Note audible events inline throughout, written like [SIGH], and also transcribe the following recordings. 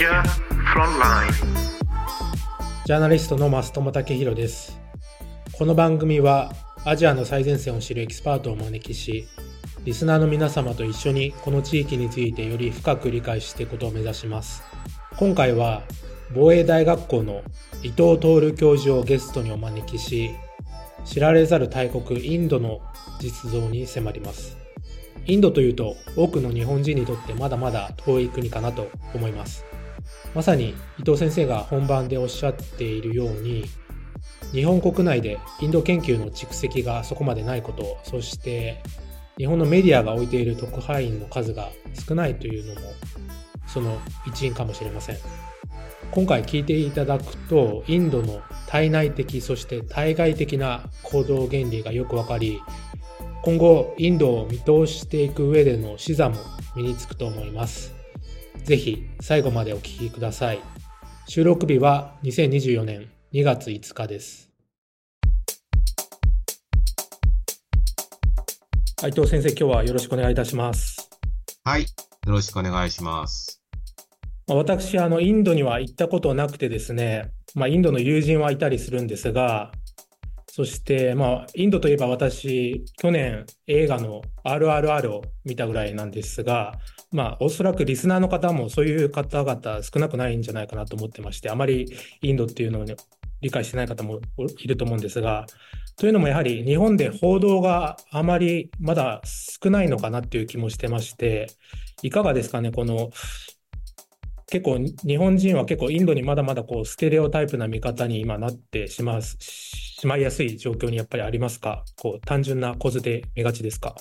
Asia Frontline ジャーナリストの増友武弘です。この番組はアジアの最前線を知るエキスパートをお招きしリスナーの皆様と一緒にこの地域についてより深く理解していくことを目指します。今回は防衛大学校の伊藤徹教授をゲストにお招きし知られざる大国インドの実像に迫ります。インドというと多くの日本人にとってまだまだ遠い国かなと思います。まさに伊藤先生が本番でおっしゃっているように日本国内でインド研究の蓄積がそこまでないことそして日本のメディアが置いている特派員の数が少ないというのもその一因かもしれません。今回聞いていただくとインドの体内的そして対外的な行動原理がよくわかり今後インドを見通していく上での視座も身につくと思います。ぜひ最後までお聞きください。収録日は2024年2月5日です。伊藤先生今日はよろしくお願いいたします。はいよろしくお願いします。私あのインドには行ったことなくてですねまあ、インドの友人はいたりするんですがそして、まあ、インドといえば私、去年映画の RRR を見たぐらいなんですが、まあ、おそらくリスナーの方もそういう方々少なくないんじゃないかなと思ってまして、あまりインドっていうのを、ね、理解してない方もいると思うんですが、というのもやはり日本で報道があまりまだ少ないのかなっていう気もしてまして、いかがですかね、この結構日本人は結構インドにまだまだこうステレオタイプな見方に今なってしましまいやすい状況にやっぱりありますか？こう単純な構図で見がちですか？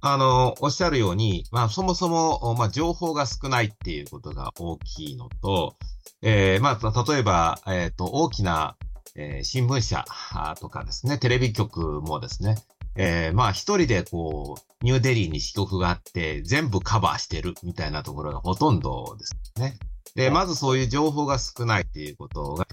あの、おっしゃるように、まあ、そもそも、まあ、情報が少ないっていうことが大きいのと、えー、まあ、例えば、えっ、ー、と、大きな、えー、新聞社とかですね、テレビ局もですね、えー、まあ、一人でこう、ニューデリーに支局があって、全部カバーしてるみたいなところがほとんどですね。で、まずそういう情報が少ないっていうことが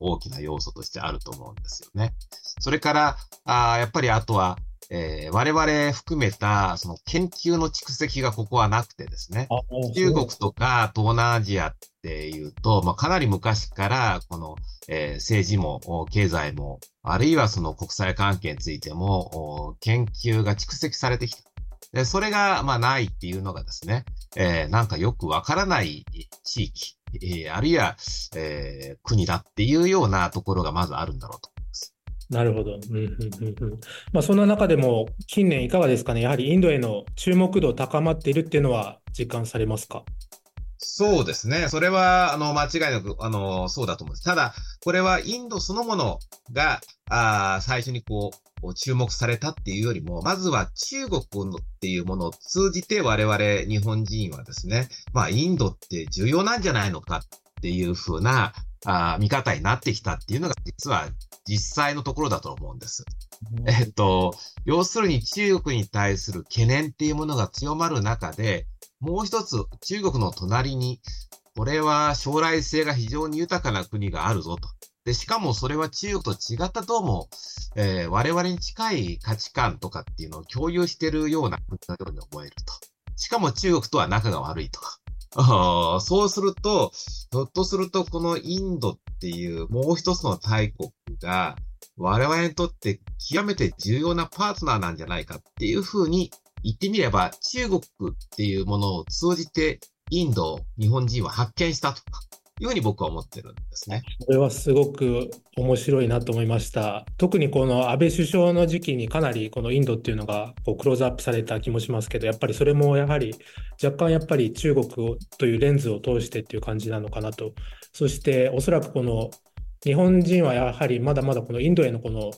大きな要素としてあると思うんですよね。それから、あやっぱりあとは、えー、我々含めた、その研究の蓄積がここはなくてですね、中国とか東南アジアっていうと、まあ、かなり昔から、この、えー、政治も経済も、あるいはその国際関係についても、研究が蓄積されてきた。でそれが、まあ、ないっていうのがですね、えー、なんかよくわからない地域、えー、あるいは、えー、国だっていうようなところがまずあるんだろうと。なるほど。うんうんうんうんまあ、そんな中でも、近年いかがですかね、やはりインドへの注目度高まっているっていうのは実感されますか？そうですね。それは、あの、間違いなく、あの、そうだと思います。ただ、これはインドそのものが、あ最初にこう、注目されたっていうよりも、まずは中国のっていうものを通じて我々日本人はですね、まあインドって重要なんじゃないのかっていうふうなあ見方になってきたっていうのが実は実際のところだと思うんです。えっと、要するに中国に対する懸念っていうものが強まる中で、もう一つ中国の隣に、これは将来性が非常に豊かな国があるぞと。で、しかもそれは中国と違ったどうも、えー、我々に近い価値観とかっていうのを共有しているような国のように思えると。しかも中国とは仲が悪いとか。あそうすると、ひょっとするとこのインドっていうもう一つの大国が我々にとって極めて重要なパートナーなんじゃないかっていうふうに言ってみれば中国っていうものを通じてインドを日本人は発見したとか。いうふうに僕は思ってるんですね。これはすごく面白いなと思いました。特にこの安倍首相の時期にかなりこのインドっていうのがこうクローズアップされた気もしますけど、やっぱりそれもやはり若干やっぱり中国というレンズを通してっていう感じなのかなと。そしておそらくこの日本人はやはりまだまだこのインドへのこの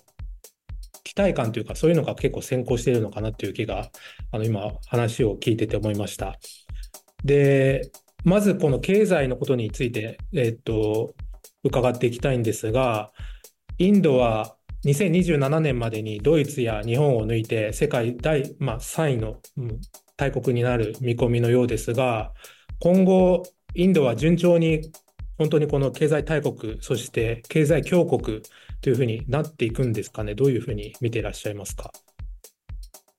期待感というかそういうのが結構先行しているのかなという気があの今話を聞いてて思いました。で、まずこの経済のことについて、えっと、伺っていきたいんですが、インドは2027年までにドイツや日本を抜いて世界第、まあ、3位の、うん、大国になる見込みのようですが、今後、インドは順調に本当にこの経済大国、そして経済強国というふうになっていくんですかね、どういうふうに見ていらっしゃいますか？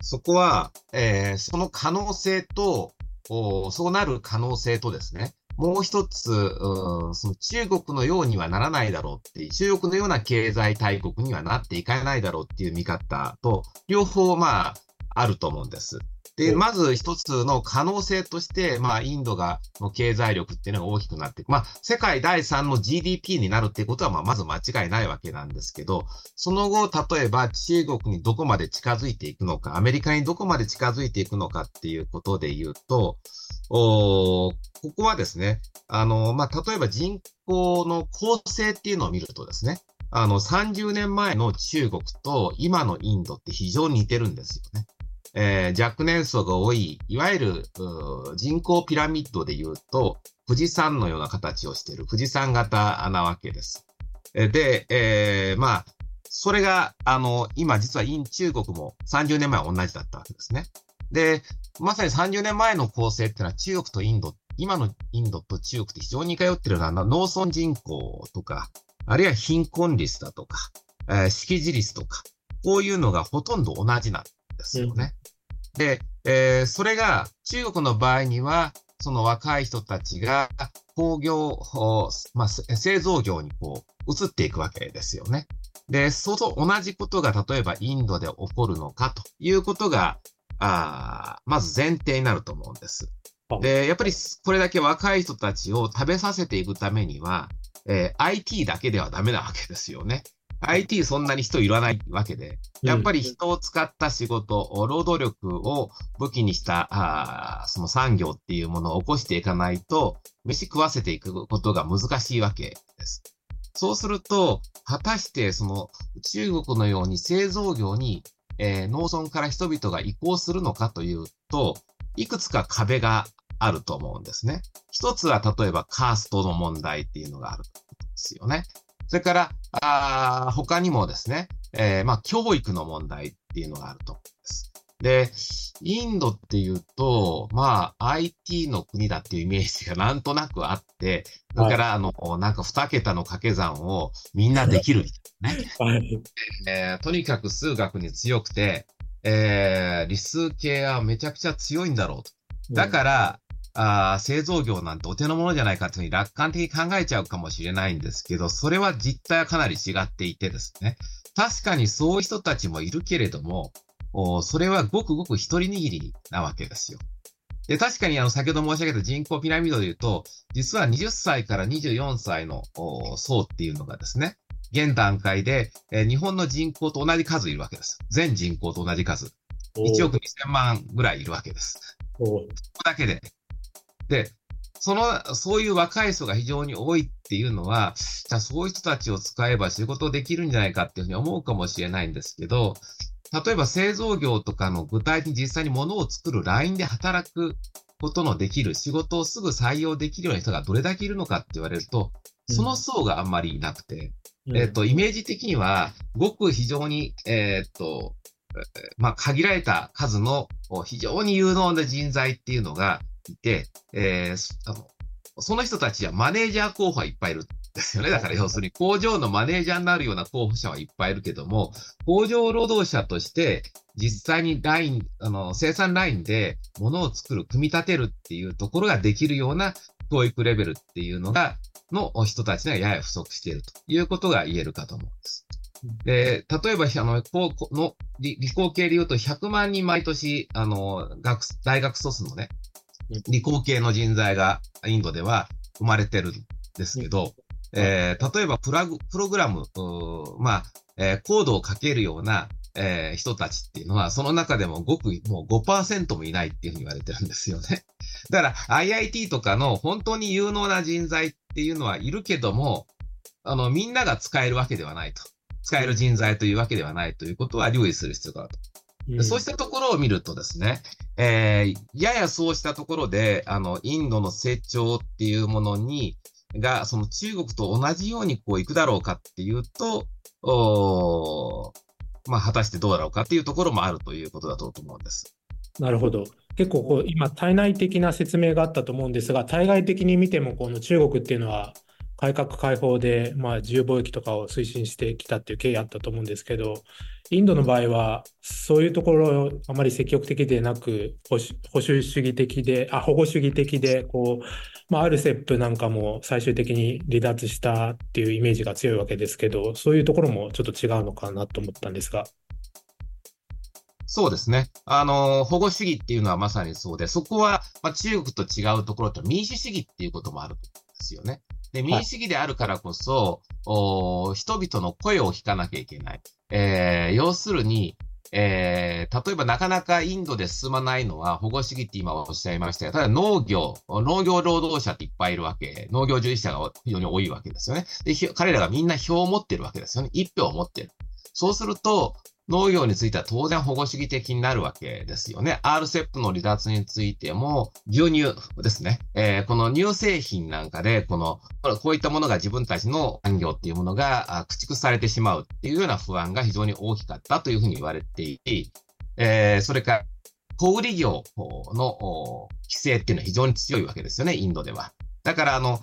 そこは、えー、その可能性と、そうなる可能性とですね、もう一つ、う、その中国のようにはならないだろうってう、中国のような経済大国にはなっていかないだろうっていう見方と、両方まあ、あると思うんです。で、まず一つの可能性として、まあ、インドが、の経済力っていうのが大きくなっていく。まあ、世界第3の GDP になるっていうことは、まあ、まず間違いないわけなんですけど、その後、例えば中国にどこまで近づいていくのか、アメリカにどこまで近づいていくのかっていうことで言うと、おここはですね、あの、まあ、例えば人口の構成っていうのを見るとですね、あの、30年前の中国と今のインドって非常に似てるんですよね。えー、若年層が多い、いわゆる人口ピラミッドで言うと、富士山のような形をしている富士山型なわけです。で、えー、まあ、それが、あの、今実はイン中国も30年前同じだったわけですね。で、まさに30年前の構成っていうのは中国とインド、今のインドと中国って非常に通ってるのは農村人口とか、あるいは貧困率だとか、えー、識字率とか、こういうのがほとんど同じなんですよね。うん、で、えー、それが中国の場合には、その若い人たちが工業、まあ、製造業にこう移っていくわけですよね。で、そうと同じことが例えばインドで起こるのかということが、あまず前提になると思うんです。で、やっぱりこれだけ若い人たちを食べさせていくためには、えー、IT だけではダメなわけですよね。IT そんなに人いらないわけで、やっぱり人を使った仕事、うん、労働力を武器にしたあその産業っていうものを起こしていかないと、飯食わせていくことが難しいわけです。そうすると、果たしてその中国のように製造業に、えー、農村から人々が移行するのかというと、いくつか壁があると思うんですね。一つは例えばカーストの問題っていうのがあるんですよね。それから、あ他にもですね、えー、まあ、教育の問題っていうのがあると思うんです。で、インドっていうと、まあ、IT の国だっていうイメージがなんとなくあって、だから、あの、なんか二桁の掛け算をみんなできるみたいなね。[LAUGHS] はい、えー、とにかく数学に強くて、えー、理数系はめちゃくちゃ強いんだろうと。だから、あ製造業なんてお手の物じゃないかというふうに楽観的に考えちゃうかもしれないんですけど、それは実態はかなり違っていてですね。確かにそういう人たちもいるけれども、それはごくごく一人握りなわけですよ。で、確かにあの、先ほど申し上げた人口ピラミッドで言うと、実は20歳から24歳の層っていうのがですね、現段階で、えー、日本の人口と同じ数いるわけです。全人口と同じ数。1億2000万ぐらいいるわけです。そこだけで。で、その、そういう若い人が非常に多いっていうのは、じゃあそういう人たちを使えば仕事できるんじゃないかっていうふうに思うかもしれないんですけど、例えば製造業とかの具体的に実際に物を作るラインで働くことのできる、仕事をすぐ採用できるような人がどれだけいるのかって言われると、その層があんまりいなくて、うん、えっ、と、イメージ的には、ごく非常に、えっ、と、まあ、限られた数の非常に有能な人材っていうのが、いて、えー、あの、その人たちはマネージャー候補はいっぱいいるんですよね。だから要するに工場のマネージャーになるような候補者はいっぱいいるけども、工場労働者として実際にライン、あの、生産ラインで物を作る、組み立てるっていうところができるような教育レベルっていうのが、の人たちがやや不足しているということが言えるかと思うんです。で、例えば、あの、こうの理理工系で言うと100万人毎年、あの、学、大学卒のね、理工系の人材がインドでは生まれてるんですけど、えー、例えばプラグ、プログラム、まあ、えー、コードを書けるような、えー、人たちっていうのは、その中でもごく、もう5%もいないっていうふうに言われてるんですよね。[LAUGHS] だから IIT とかの本当に有能な人材っていうのはいるけども、あの、みんなが使えるわけではないと。使える人材というわけではないということは留意する必要があると。うん、そうしたところを見るとですね、えー、ややそうしたところで、あの、インドの成長っていうものに、が、その中国と同じようにこう行くだろうかっていうと、おまあ、果たしてどうだろうかっていうところもあるということだと思うんです。なるほど。結構こう今、体内的な説明があったと思うんですが、対外的に見てもこの中国っていうのは、改革開放で、まあ、自由貿易とかを推進してきたっていう経緯あったと思うんですけど、インドの場合は、そういうところあまり積極的でなく、保守主義的で、あ保護主義的で、こう、まあ、アルセップなんかも最終的に離脱したっていうイメージが強いわけですけど、そういうところもちょっと違うのかなと思ったんですが。そうですね。あの、保護主義っていうのはまさにそうで、そこは、まあ、中国と違うところと民主主義っていうこともあるんですよね。で、民主主義であるからこそ、はい、人々の声を聞かなきゃいけない。えー、要するに、えー、例えばなかなかインドで進まないのは保護主義って今おっしゃいましたが、ただ農業、農業労働者っていっぱいいるわけ、農業従事者が非常に多いわけですよね。で、彼らがみんな票を持ってるわけですよね。一票を持ってる。そうすると、農業については当然保護主義的になるわけですよね。RCEP の離脱についても、牛乳ですね。えー、この乳製品なんかで、この、こういったものが自分たちの産業っていうものが駆逐されてしまうっていうような不安が非常に大きかったというふうに言われていて、えー、それから、小売業の規制っていうのは非常に強いわけですよね、インドでは。だから、あの、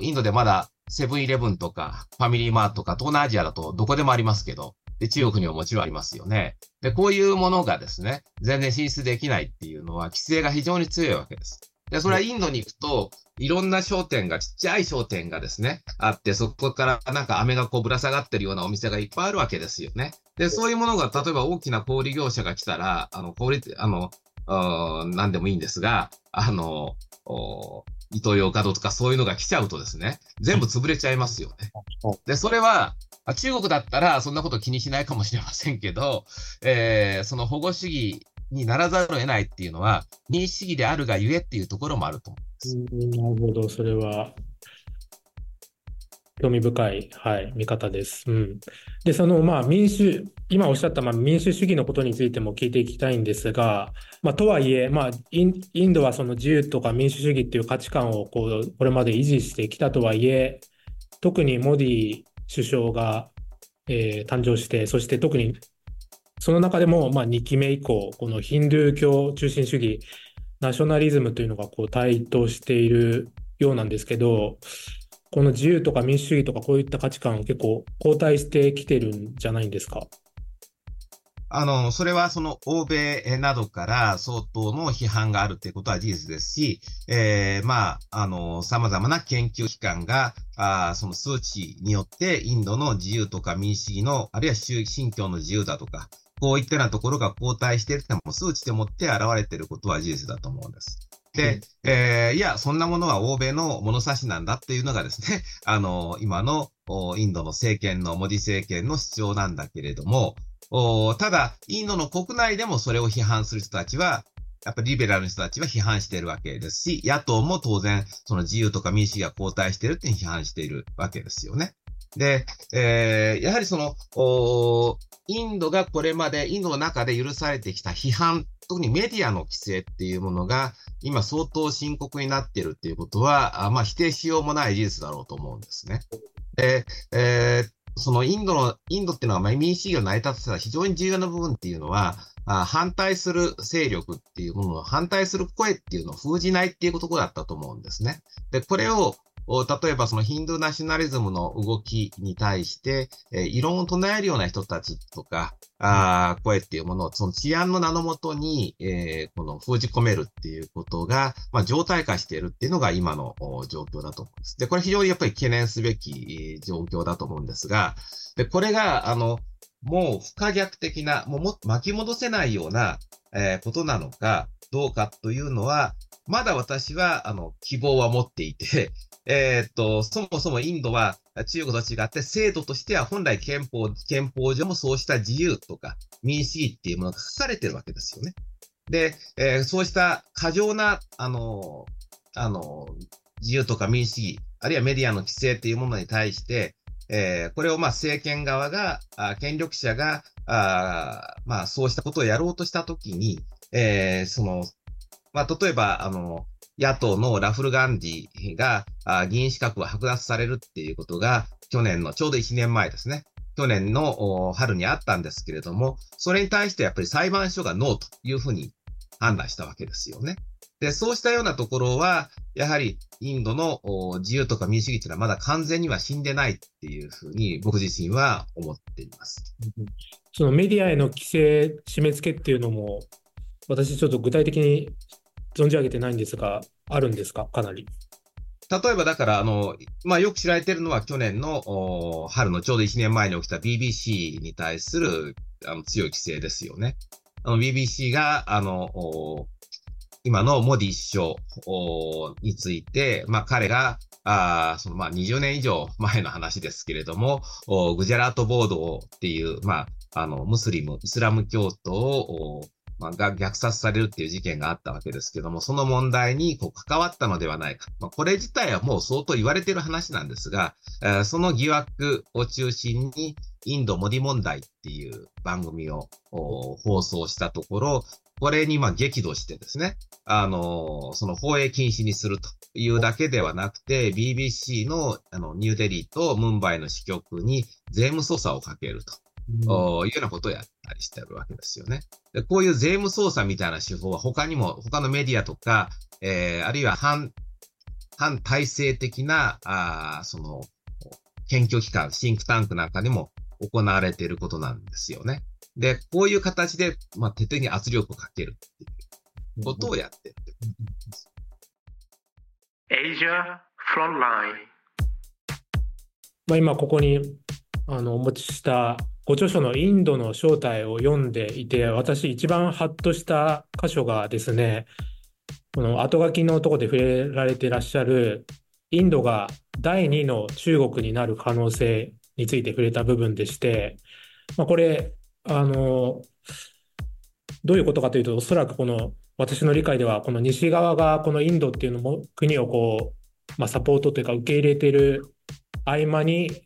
インドでまだセブンイレブンとか、ファミリーマートとか、東南アジアだとどこでもありますけど、で、中国にはもちろんありますよね。で、こういうものがですね、全然進出できないっていうのは、規制が非常に強いわけです。で、それはインドに行くと、いろんな商店が、ちっちゃい商店がですね、あって、そこからなんか飴がこうぶら下がってるようなお店がいっぱいあるわけですよね。で、そういうものが、例えば大きな小売業者が来たら、あの、小売、あの、何でもいいんですが、あの、イトーヨーカドーとかそういうのが来ちゃうとですね、全部潰れちゃいますよね。で、それは、中国だったらそんなこと気にしないかもしれませんけど、えー、その保護主義にならざるを得ないっていうのは、民主主義であるがゆえっていうところもあると思います。なるほど、それは興味深い、はい、見方です。うん、で、その、まあ、民主、今おっしゃった、まあ、民主主義のことについても聞いていきたいんですが、まあ、とはいえ、まあイン、ドはその自由とか民主主義っていう価値観をこうこれまで維持してきたとはいえ、特にモディ首相が、えー、誕生して、そして特にその中でも、まあ、2期目以降、このヒンドゥー教中心主義、ナショナリズムというのがこう台頭しているようなんですけど、この自由とか民主主義とかこういった価値観結構後退してきてるんじゃないんですか？あの、それはその欧米などから相当の批判があるということは事実ですし、えー、まあ、あの、様々な研究機関が、あその数値によってインドの自由とか民主主義の、あるいは信教の自由だとか、こういったようなところが後退しているっても数値でもって現れていることは事実だと思うんです。で、えー、いや、そんなものは欧米の物差しなんだっていうのがですね、[LAUGHS] あの、今のインドの政権の、モディ政権の主張なんだけれども、ただ、インドの国内でもそれを批判する人たちは、やっぱりリベラルの人たちは批判しているわけですし、野党も当然、その自由とか民主主義が後退しているって批判しているわけですよね。で、えー、やはりその、インドがこれまで、インドの中で許されてきた批判、特にメディアの規制っていうものが、今相当深刻になっているっていうことは、あまあ否定しようもない事実だろうと思うんですね。で、えー、そのインドの、インドっていうのは、民主主義を成り立たせた非常に重要な部分っていうのは、あ反対する勢力っていうものを、反対する声っていうのを封じないっていうことだったと思うんですね。で、これを、例えばそのヒンドゥーナショナリズムの動きに対して、えー、異論を唱えるような人たちとか、あ声っていうものを、その治安の名のもとに、えー、この封じ込めるっていうことが、まあ、状態化しているっていうのが今の状況だと思うんです。で、これ非常にやっぱり懸念すべき状況だと思うんですが、で、これが、あの、もう不可逆的な、もうも巻き戻せないような、えー、ことなのか、どうかというのは、まだ私は、あの、希望は持っていて、[LAUGHS] えー、っと、そもそもインドは中国と違って制度としては本来憲法、憲法上もそうした自由とか民主主義っていうものが書かれてるわけですよね。で、えー、そうした過剰な、あの、あの、自由とか民主主義、あるいはメディアの規制っていうものに対して、えー、これをまあ政権側が、あ権力者が、あまあそうしたことをやろうとしたときに、えー、その、まあ例えば、あの、野党のラフル・ガンディが議員資格を剥奪されるっていうことが、去年の、ちょうど1年前ですね。去年の春にあったんですけれども、それに対してやっぱり裁判所がノーというふうに判断したわけですよね。で、そうしたようなところは、やはりインドの自由とか民主主義というのはまだ完全には死んでないっていうふうに僕自身は思っています。そのメディアへの規制、締め付けっていうのも、私ちょっと具体的に存じ上げてないんですが、あるんですか、かなり。例えばだから、あの、まあ、よく知られているのは去年の春のちょうど1年前に起きた BBC に対するあの強い規制ですよね。あの BBC が、あの、今のモディ首相について、まあ、彼が、あそのまあ20年以上前の話ですけれども、グジャラートボードっていう、まあ、あの、ムスリム、イスラム教徒をまあ、が虐殺されるっていう事件があったわけですけども、その問題にこう関わったのではないか。まあ、これ自体はもう相当言われてる話なんですが、え、その疑惑を中心に、インドモディ問題っていう番組を放送したところ、これにま激怒してですね、あのー、その放映禁止にするというだけではなくて、BBC のあのニューデリーとムンバイの支局に税務捜査をかけると。いうようなことをやったりしてるわけですよね。でこういう税務操作みたいな手法は他にも、他のメディアとか、えー、あるいは反、反体制的な、あその、研究機関、シンクタンクなんかにも行われていることなんですよね。で、こういう形で、まあ、徹底に圧力をかけるっていうことをやってるってことです。Asia Frontline まあ今ここにあのお持ちしたご著書のインドの正体を読んでいて、私一番ハッとした箇所がですね、この後書きのところで触れられていらっしゃる、インドが第2の中国になる可能性について触れた部分でして、まあ、これ、あの、どういうことかというと、おそらくこの私の理解では、この西側がこのインドっていうのも国をこう、まあ、サポートというか受け入れている合間に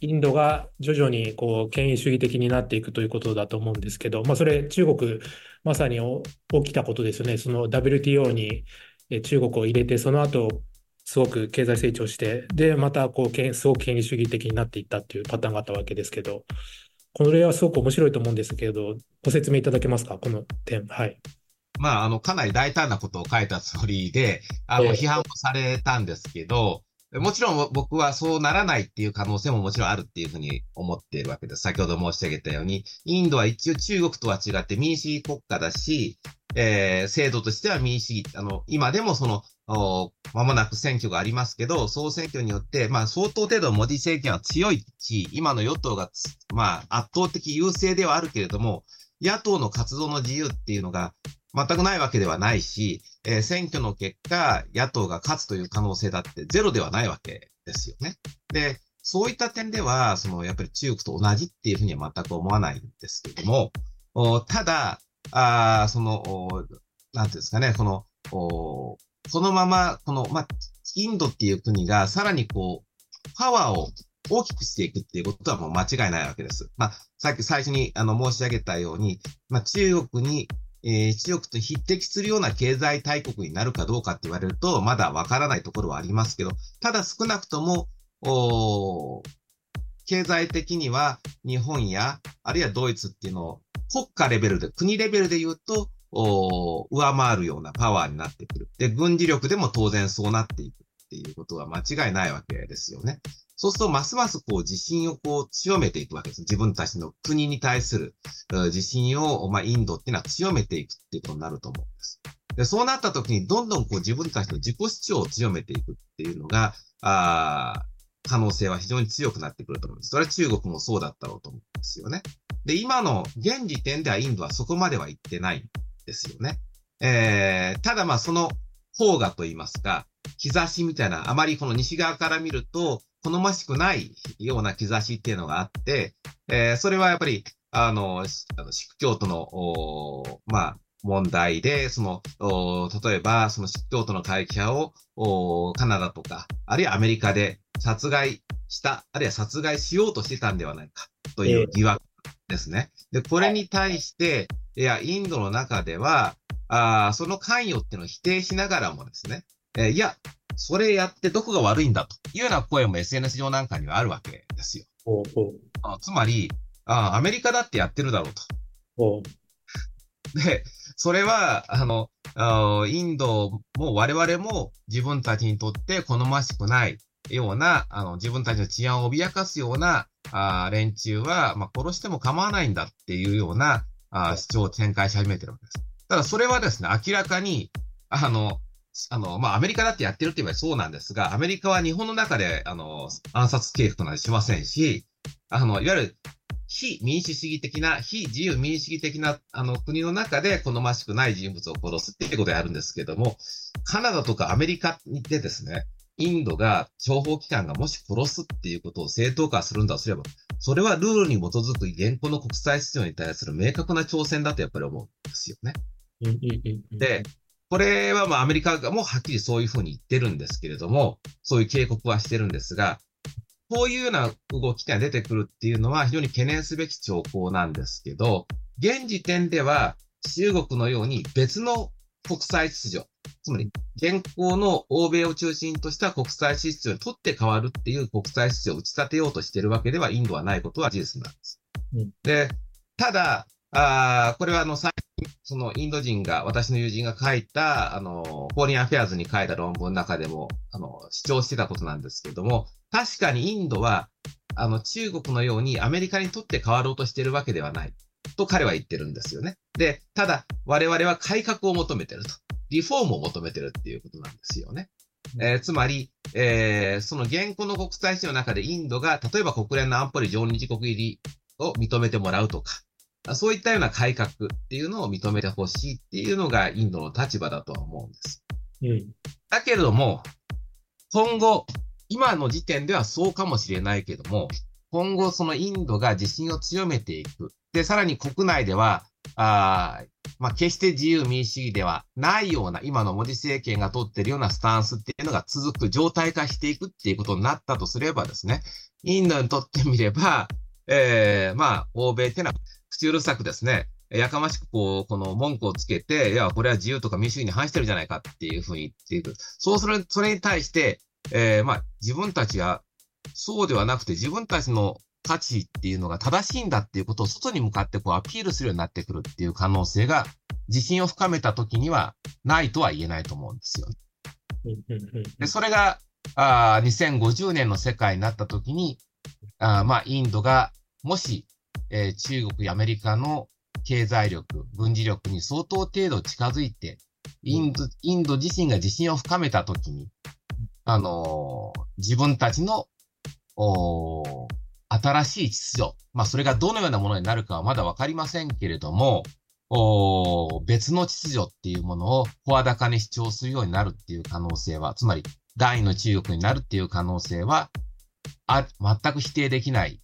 インドが徐々にこう権威主義的になっていくということだと思うんですけど、まあ、それ、中国、まさに起きたことですよね、その WTO に中国を入れて、その後すごく経済成長して、で、またこうすごく権威主義的になっていったっていうパターンがあったわけですけど、この例はすごく面白いと思うんですけど、ご説明いただけますか、この点。はい。まあ、あの、かなり大胆なことを書いたつもりで、あの、批判をされたんですけど、もちろん僕はそうならないっていう可能性ももちろんあるっていうふうに思っているわけです。先ほど申し上げたように、インドは一応中国とは違って民主主義国家だし、えー、制度としては民主主義、あの、今でもその、まもなく選挙がありますけど、総選挙によって、まあ相当程度モディ政権は強いし、今の与党が、まあ圧倒的優勢ではあるけれども、野党の活動の自由っていうのが全くないわけではないし、えー、選挙の結果、野党が勝つという可能性だってゼロではないわけですよね。で、そういった点では、その、やっぱり中国と同じっていうふうには全く思わないんですけども、おただ、あその、なんていうんですかね、この、おそのまま、この、ま、インドっていう国がさらにこう、パワーを大きくしていくっていうことはもう間違いないわけです。まあ、さっき最初にあの申し上げたように、まあ、中国にえー、中国と匹敵するような経済大国になるかどうかって言われると、まだわからないところはありますけど、ただ少なくとも、お経済的には日本や、あるいはドイツっていうのを国家レベルで、国レベルで言うと、お上回るようなパワーになってくる。で、軍事力でも当然そうなっていくっていうことは間違いないわけですよね。そうすると、ますますこう自信をこう強めていくわけです。自分たちの国に対する自信を、まあ、インドっていうのは強めていくっていうことになると思うんです。でそうなった時に、どんどんこう自分たちの自己主張を強めていくっていうのが、あ可能性は非常に強くなってくると思うんです。それは中国もそうだったろうと思うんですよね。で、今の現時点ではインドはそこまでは行ってないんですよね。えー、ただまあその方がと言いますか、兆しみたいな、あまりこの西側から見ると、好ましくないような兆しっていうのがあって、えー、それはやっぱり、あの、あのシク教徒の、まあ、問題で、その、例えば、そのシク教徒の会社を、カナダとか、あるいはアメリカで殺害した、あるいは殺害しようとしてたんではないか、という疑惑ですね。で、これに対して、いや、インドの中では、あその関与っていうのを否定しながらもですね、えー、いや、それやってどこが悪いんだというような声も SNS 上なんかにはあるわけですよ。おうおうあつまりあ、アメリカだってやってるだろうと。で、それは、あの、インドも我々も自分たちにとって好ましくないような、あの、自分たちの治安を脅かすような、あ連中は、まあ、殺しても構わないんだっていうような、あ主張を展開し始めてるわけです。ただそれはですね、明らかに、あの、あの、まあ、アメリカだってやってるって言えばそうなんですが、アメリカは日本の中で、あの、暗殺計画となりしませんし、あの、いわゆる非民主主義的な、非自由民主主義的な、あの、国の中で好ましくない人物を殺すっていうことをやるんですけども、カナダとかアメリカでですね、インドが、情報機関がもし殺すっていうことを正当化するんだとすれば、それはルールに基づく現行の国際秩序に対する明確な挑戦だとやっぱり思うんですよね。で、これはまあアメリカもはっきりそういうふうに言ってるんですけれども、そういう警告はしてるんですが、こういうような動きが出てくるっていうのは非常に懸念すべき兆候なんですけど、現時点では中国のように別の国際秩序、つまり現行の欧米を中心とした国際秩序にとって変わるっていう国際秩序を打ち立てようとしているわけではインドはないことは事実なんです。うん、で、ただ、あこれはあの最近、そのインド人が、私の友人が書いた、あの、 Foreign Affairs に書いた論文の中でも、あの、主張してたことなんですけれども、確かにインドは、あの、中国のようにアメリカにとって変わろうとしているわけではない。と彼は言ってるんですよね。で、ただ、我々は改革を求めてると。リフォームを求めてるっていうことなんですよね。えー、つまり、えー、その現行の国際史の中でインドが、例えば国連の安保理常任理国入りを認めてもらうとか、そういったような改革っていうのを認めてほしいっていうのがインドの立場だとは思うんです。うん、だけれども、今後、今の時点ではそうかもしれないけども、今後そのインドが自信を強めていく。で、さらに国内では、あまあ、決して自由民主主義ではないような、今のモディ政権が取っているようなスタンスっていうのが続く、状態化していくっていうことになったとすればですね、インドにとってみれば、えー、まあ、欧米っていうのは口うるさくですね、やかましくこう、この文句をつけて、いや、これは自由とか民主主義に反してるじゃないかっていうふうに言っている。そうする、それに対して、えー、まあ、自分たちは、そうではなくて、自分たちの価値っていうのが正しいんだっていうことを外に向かってこうアピールするようになってくるっていう可能性が、自信を深めた時にはないとは言えないと思うんですよ。でそれがあ2050年の世界になった時に、あまあ、インドがもしえー、中国やアメリカの経済力、軍事力に相当程度近づいて、インド、インド自身が自信を深めたときに、あのー、自分たちの、お新しい秩序、まあ、それがどのようなものになるかはまだわかりませんけれども、お別の秩序っていうものを声高に主張するようになるっていう可能性は、つまり第二の中国になるっていう可能性は、あ、全く否定できない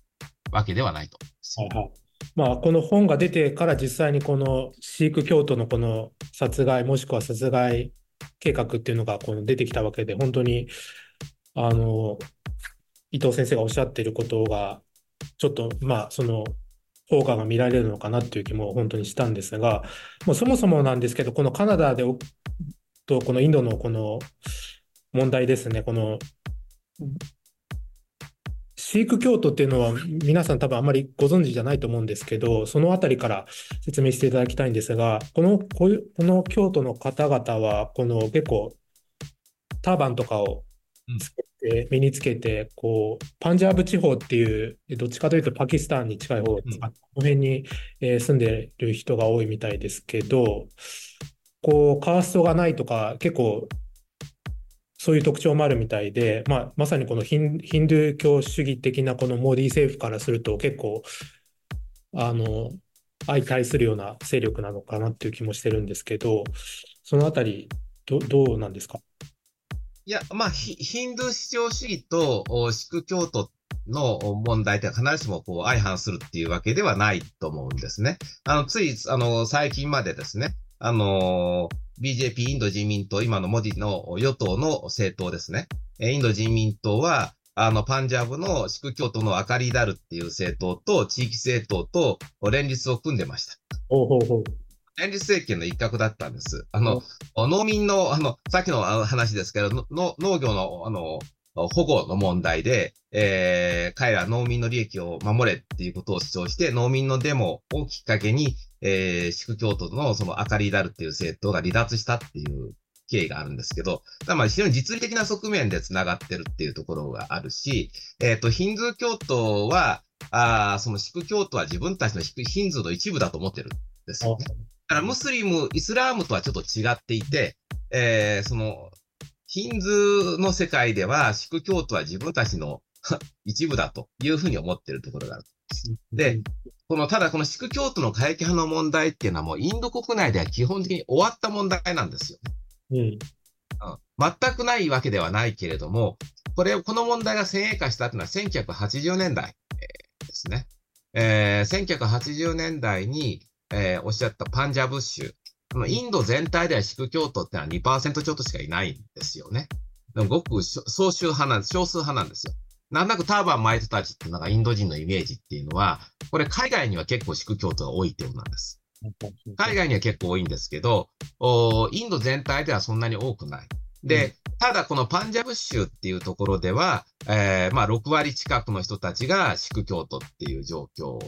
わけではないと。はいはい。まあ、この本が出てから実際にこのシーク教徒のこの殺害もしくは殺害計画っていうのがこの出てきたわけで本当にあの伊藤先生がおっしゃっていることがちょっとまあその効果が見られるのかなっていう気も本当にしたんですがもうそもそもなんですけどこのカナダでとこのインドのこの問題ですね。このシーク教徒っていうのは皆さん多分あまりご存知じゃないと思うんですけど、そのあたりから説明していただきたいんですが、この、こうこの教徒の方々は、この結構ターバンとかをつけて、うん、身につけて、こう、パンジャーブ地方っていう、どっちかというとパキスタンに近い方、うん、この辺に、えー、住んでる人が多いみたいですけど、こう、カーストがないとか、結構そういう特徴もあるみたいで、まあ、まさにこのヒンヒンドゥー教主義的なこのモディ政府からすると結構あの相対するような勢力なのかなっていう気もしてるんですけど、そのあたりど、どうなんですか？いや、まあ、ヒンドゥー主張主義とシク教徒の問題って必ずしもこう相反するっていうわけではないと思うんですね。あの、つい、あの、最近までですね、あの BJP インド人民党、今のモディの与党の政党ですね。インド人民党は、あの、パンジャブのシク教徒のアカリダルっていう政党と地域政党と連立を組んでました。ほうほう連立政権の一角だったんです。あの、農民の、あの、さっきの話ですけど、の農業の、あの、保護の問題で、えー、彼ら農民の利益を守れっていうことを主張して、農民のデモをきっかけに、えー、祝教徒のその明かりダルっていう政党が離脱したっていう経緯があるんですけど、まあ非常に実利的な側面で繋がってるっていうところがあるし、えっ、ー、と、ヒンズー教徒は、あそのシク教徒は自分たちのヒンズーの一部だと思ってるんですよね。だからムスリム、イスラームとはちょっと違っていて、えー、その、ヒンズーの世界では、シク教徒は自分たちの [LAUGHS] 一部だというふうに思っているところがある。で、この、ただこのシク教徒の過激派の問題っていうのはもうインド国内では基本的に終わった問題なんですよね。うん、全くないわけではないけれども、これ、この問題が先鋭化したというのは1980年代、えー、ですね。えー、1980年代に、えー、おっしゃったパンジャブ州。このインド全体ではシク教徒ってのは2%ちょっとしかいないんですよね。でもごく総集派なんです。少数派なんですよ。なんなくターバン巻いてたちっていうのがインド人のイメージっていうのは、これ海外には結構シク教徒が多いってことなんです。海外には結構多いんですけど、インド全体ではそんなに多くない。で、ただこのパンジャブ州っていうところでは、えー、まあ6割近くの人たちがシク教徒っていう状況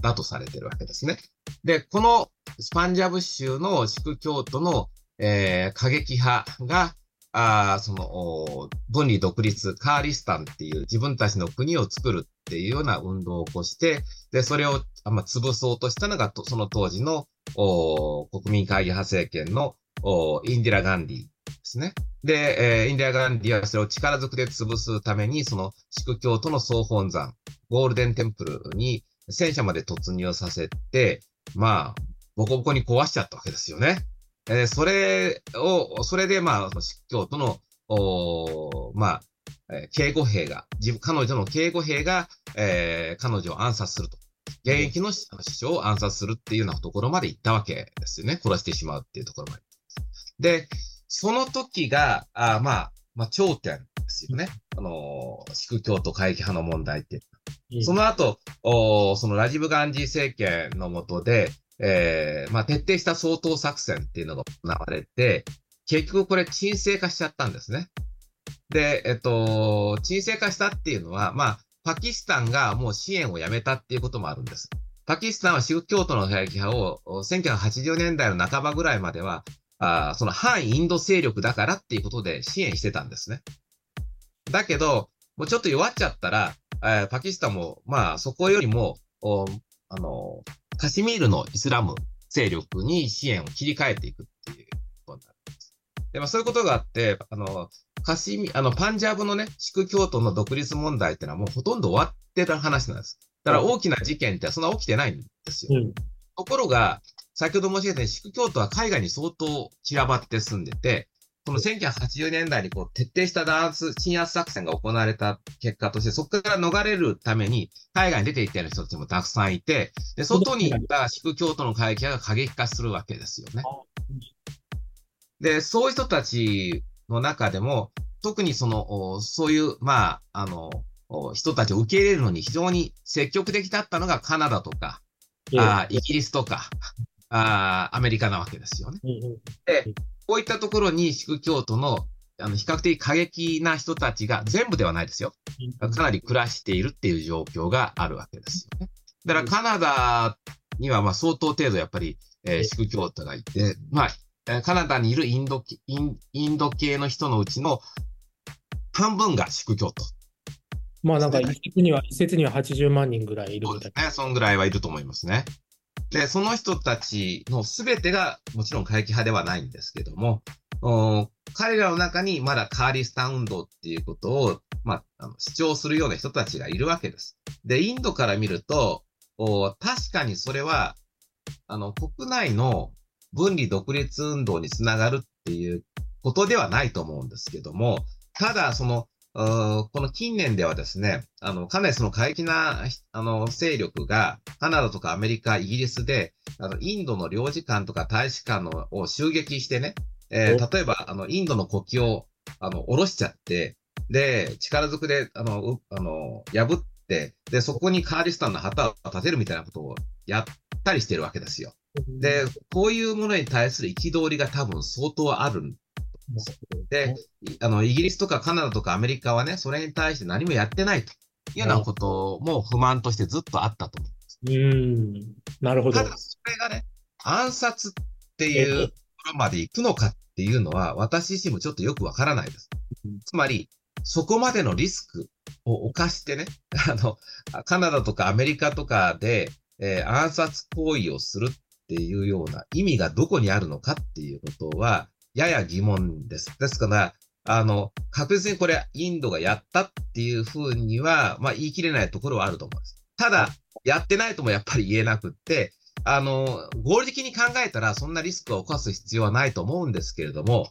だとされてるわけですね。で、このパンジャブ州のシク教徒の、えー、過激派が、あその、分離独立、カーリスタンっていう自分たちの国を作るっていうような運動を起こして、で、それを、まあ、潰そうとしたのが、その当時の、お国民会議派政権の、おインディラ・ガンディですね。で、えー、インディア・ガンディはそれを力ずくで潰すために、その、宿教との総本山、ゴールデンテンプルに戦車まで突入させて、まあ、ボコボコに壊しちゃったわけですよね。えー、それを、それで、まあ、宿教との、おまあ、え、警護兵が、自分、彼女の警護兵が、えー、彼女を暗殺すると。現役の師匠を暗殺するっていうようなところまで行ったわけですよね。殺してしまうっていうところまで。で、その時が、あまあ、まあ、頂点ですよね。あのー、宿教と会議派の問題って。その後、おそのラジブ・ガンジー政権の下で、えー、まあ、徹底した総統作戦っていうのが行われて、結局これ沈静化しちゃったんですね。で、えっと、沈静化したっていうのは、まあ、パキスタンがもう支援をやめたっていうこともあるんです。パキスタンは宗教徒の過激派を1980年代の半ばぐらいまではあその反インド勢力だからっていうことで支援してたんですね。だけど、もうちょっと弱っちゃったら、えー、パキスタンも、まあ、そこよりも、おあの、カシミールのイスラム勢力に支援を切り替えていくっていうことになるんです。で、まあ、そういうことがあって、あの、カシミ、あの、パンジャブのね、シク教徒の独立問題ってのはもうほとんど終わってた話なんです。だから大きな事件ってそんな起きてないんですよ。うん、ところが、先ほど申し上げたように、シク教徒は海外に相当散らばって住んでて、この1980年代にこう徹底した弾圧、鎮圧作戦が行われた結果として、そこから逃れるために、海外に出ていったような人たちもたくさんいて、で、外に行ったシク教徒の会議が過激化するわけですよね。で、そういう人たちの中でも、特にその、そういう、まあ、あの、人たちを受け入れるのに非常に積極的だったのがカナダとか、あイギリスとか、あアメリカなわけですよね。で、こういったところにシク教徒のあの比較的過激な人たちが全部ではないですよ。かなり暮らしているっていう状況があるわけですよね。だからカナダにはまあ相当程度やっぱり、えー、シク教徒がいて、まあ、カナダにいるインドインインド系の人のうちの半分がシク教徒。まあなんか一説には、一説には80万人ぐらいいるみたいな。ね、そんぐらいはいると思いますね。で、その人たちのすべてが、もちろん過激派ではないんですけども、彼らの中にまだカーリスタン運動っていうことを、まあ、あの主張するような人たちがいるわけです。で、インドから見ると、確かにそれは、あの、国内の分離独立運動につながるっていうことではないと思うんですけども、ただ、その、この近年ではですね、あの、かなりその過激な、あの、勢力が、カナダとかアメリカ、イギリスで、あの、インドの領事館とか大使館のを襲撃してね、えー、例えば、あの、インドの国旗を、あの、下ろしちゃって、で、力ずくで、あの、あの、破って、で、そこにカーリスタンの旗を立てるみたいなことをやったりしてるわけですよ。で、こういうものに対する憤りが多分相当あるで、あの、イギリスとかカナダとかアメリカはね、それに対して何もやってないというようなことも不満としてずっとあったと思います。うん、なるほど。ただ、それがね、暗殺っていうところまで行くのかっていうのは、私自身もちょっとよくわからないです。つまり、そこまでのリスクを犯してね、[LAUGHS] あの、カナダとかアメリカとかで、えー、暗殺行為をするっていうような意味がどこにあるのかっていうことは、やや疑問です。ですから、あの、確実にこれ、インドがやったっていうふうには、まあ、言い切れないところはあると思います。ただ、やってないともやっぱり言えなくって、あの、合理的に考えたら、そんなリスクを犯す必要はないと思うんですけれども、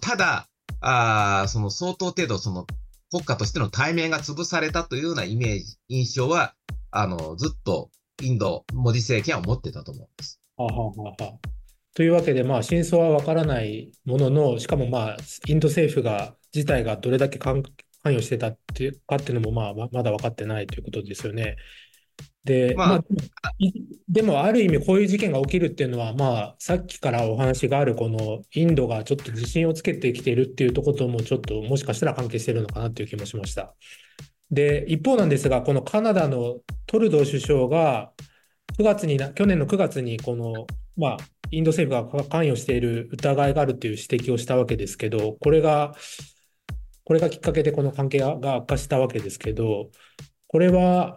ただ、あその相当程度、その国家としての対面が潰されたというようなイメージ、印象は、あの、ずっとインド、モディ政権は持ってたと思うんです。ははははというわけで、まあ、真相はわからないものの、しかも、まあ、インド政府が自体がどれだけ関与してたっていうかっていうのも、まあ、まだ分かってないということですよね。で、まあ、まあ、でも、ある意味、こういう事件が起きるっていうのは、まあ、さっきからお話がある、このインドがちょっと自信をつけてきているっていうところとも、ちょっともしかしたら関係してるのかなという気もしました。で、一方なんですが、このカナダのトルドー首相が、9月に去年の9月に、この、まあ、インド政府が関与している疑いがあるという指摘をしたわけですけど、これが、これがきっかけでこの関係が悪化したわけですけど、これは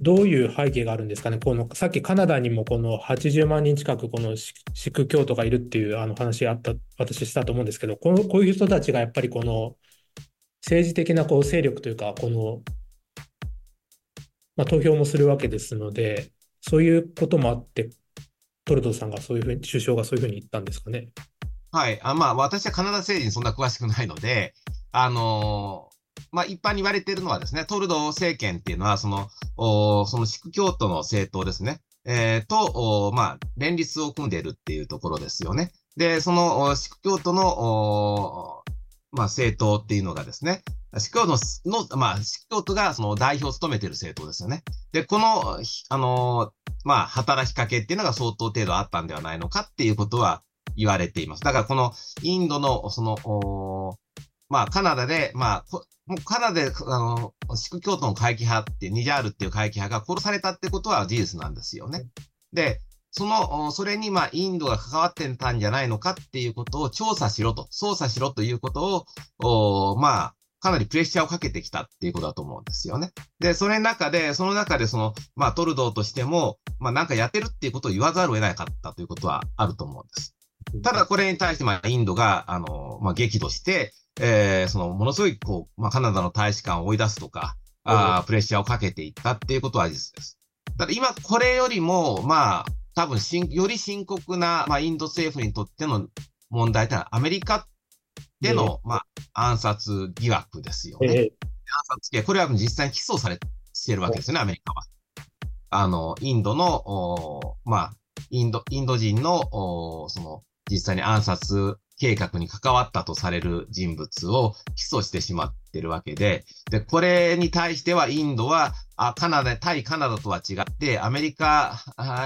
どういう背景があるんですかね、このさっきカナダにもこの80万人近くこのシック教徒がいるっていうあの話あった、私したと思うんですけど、このこういう人たちがやっぱりこの政治的なこう勢力というか、この、まあ、投票もするわけですので、そういうこともあって、トルドーさんがそういうふうに、首相がそういうふうに言ったんですかね。はい。あまあ、私はカナダ政治にそんな詳しくないので、あのー、まあ、一般に言われているのはですね、トルドー政権っていうのは、その、おそのシク教徒の政党ですね、えー、と、おまあ、連立を組んでいるっていうところですよね。で、その、シク教徒の、おまあ、政党っていうのがですね、シク教の、のまあ、シク教徒がその代表を務めている政党ですよね。で、この、あの、まあ、働きかけっていうのが相当程度あったんではないのかっていうことは言われています。だからこのインドの、その、まあ、カナダで、まあ、もうカナダで、あの、シク教徒の会期派って、ニジャールっていう会期派が殺されたってことは事実なんですよね。で、その、それに、まあ、インドが関わってたんじゃないのかっていうことを調査しろと、捜査しろということを、まあ、かなりプレッシャーをかけてきたっていうことだと思うんですよね。で、それの中で、その中でその、まあトルドーとしても、まあなんかやってるっていうことを言わざるを得なかったということはあると思うんです。ただこれに対して、まあインドが、あの、まあ激怒して、えー、その、ものすごい、こう、まあカナダの大使館を追い出すとか、あプレッシャーをかけていったっていうことは事実です。ただ今これよりも、まあ、多分しん、より深刻な、まあインド政府にとっての問題というのはアメリカでの、まあ、暗殺疑惑ですよね。暗殺系、これは実際に起訴されてるわけですよね、アメリカは。あの、インドの、まあ、インド、インド人の、その、実際に暗殺計画に関わったとされる人物を起訴してしまってるわけで、で、これに対してはインドは、あカナダ、対カナダとは違って、アメリカ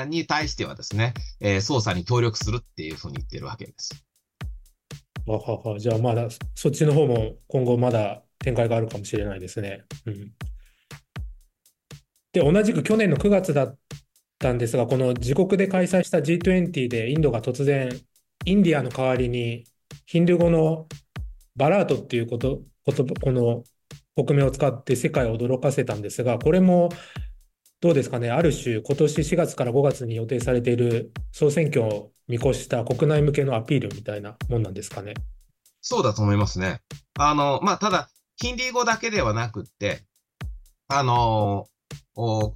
に対してはですね、えー、捜査に協力するっていうふうに言ってるわけです。はははじゃあまだそっちの方も今後まだ展開があるかもしれないですね。うん、で同じく去年の9月だったんですがこの自国で開催した G20 でインドが突然インディアの代わりにヒンドゥー語のバラートっていうことことこの国名を使って世界を驚かせたんですがこれもどうですかね、ある種、今年4月から5月に予定されている総選挙を見越した国内向けのアピールみたいなもんなんですかね？そうだと思いますね。あの、まあ、ただ、ヒンディー語だけではなくって、あの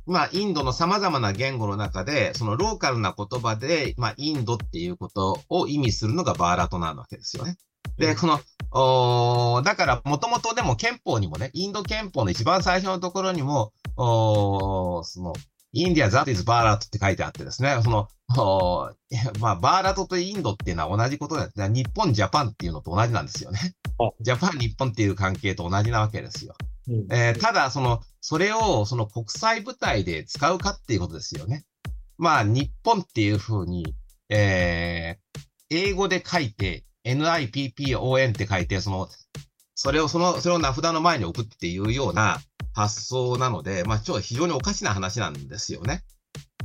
まあ、インドの様々な言語の中で、そのローカルな言葉で、まあ、インドっていうことを意味するのがバーラトなわけですよね。で、この、おだから、もともとでも憲法にもね、インド憲法の一番最初のところにも、おその、インディア that is バーラトって書いてあってですね、その、お [LAUGHS] まあ、バーラトとインドっていうのは同じことで、日本、ジャパンっていうのと同じなんですよね。ジャパン、日本っていう関係と同じなわけですよ。えー、ただ、その、それを、その国際舞台で使うかっていうことですよね。まあ、日本っていうふうに、えー、英語で書いて、NIPPON って書いて、その、それを、その、それを名札の前に置くっていうような発想なので、まあ、ちょっと非常におかしな話なんですよね。